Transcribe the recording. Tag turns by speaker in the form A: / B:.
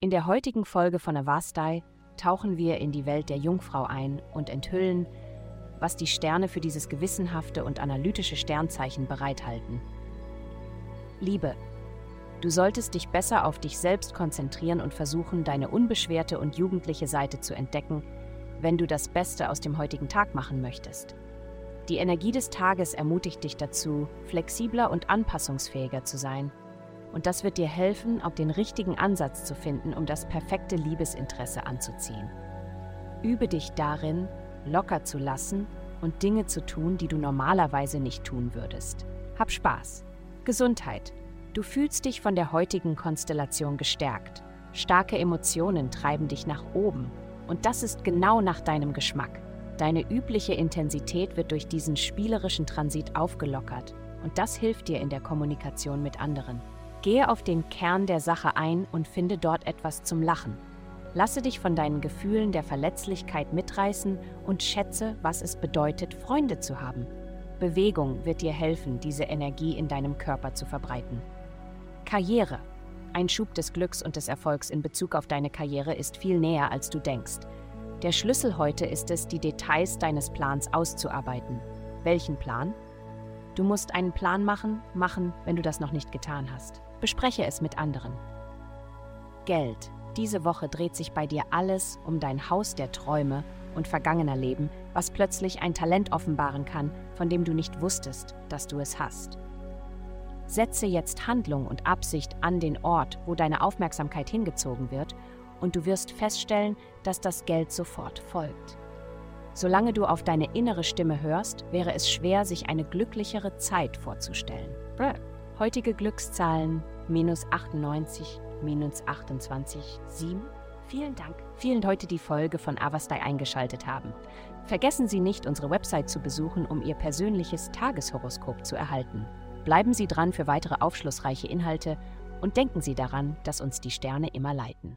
A: In der heutigen Folge von Avastai tauchen wir in die Welt der Jungfrau ein und enthüllen, was die Sterne für dieses gewissenhafte und analytische Sternzeichen bereithalten. Liebe. Du solltest dich besser auf dich selbst konzentrieren und versuchen, deine unbeschwerte und jugendliche Seite zu entdecken, wenn du das Beste aus dem heutigen Tag machen möchtest. Die Energie des Tages ermutigt dich dazu, flexibler und anpassungsfähiger zu sein. Und das wird dir helfen, auch den richtigen Ansatz zu finden, um das perfekte Liebesinteresse anzuziehen. Übe dich darin, locker zu lassen und Dinge zu tun, die du normalerweise nicht tun würdest. Hab Spaß! Gesundheit. Du fühlst dich von der heutigen Konstellation gestärkt. Starke Emotionen treiben dich nach oben. Und das ist genau nach deinem Geschmack. Deine übliche Intensität wird durch diesen spielerischen Transit aufgelockert. Und das hilft dir in der Kommunikation mit anderen. Gehe auf den Kern der Sache ein und finde dort etwas zum Lachen. Lasse dich von deinen Gefühlen der Verletzlichkeit mitreißen und schätze, was es bedeutet, Freunde zu haben. Bewegung wird dir helfen, diese Energie in deinem Körper zu verbreiten. Karriere. Ein Schub des Glücks und des Erfolgs in Bezug auf deine Karriere ist viel näher, als du denkst. Der Schlüssel heute ist es, die Details deines Plans auszuarbeiten. Welchen Plan? Du musst einen Plan machen, machen, wenn du das noch nicht getan hast. Bespreche es mit anderen. Geld. Diese Woche dreht sich bei dir alles um dein Haus der Träume und vergangener Leben, was plötzlich ein Talent offenbaren kann, von dem du nicht wusstest, dass du es hast. Setze jetzt Handlung und Absicht an den Ort, wo deine Aufmerksamkeit hingezogen wird, und du wirst feststellen, dass das Geld sofort folgt. Solange du auf deine innere Stimme hörst, wäre es schwer, sich eine glücklichere Zeit vorzustellen. Heutige Glückszahlen minus 98, minus 28, 7. Vielen Dank. Vielen heute die Folge von Avastai eingeschaltet haben. Vergessen Sie nicht, unsere Website zu besuchen, um Ihr persönliches Tageshoroskop zu erhalten. Bleiben Sie dran für weitere aufschlussreiche Inhalte und denken Sie daran, dass uns die Sterne immer leiten.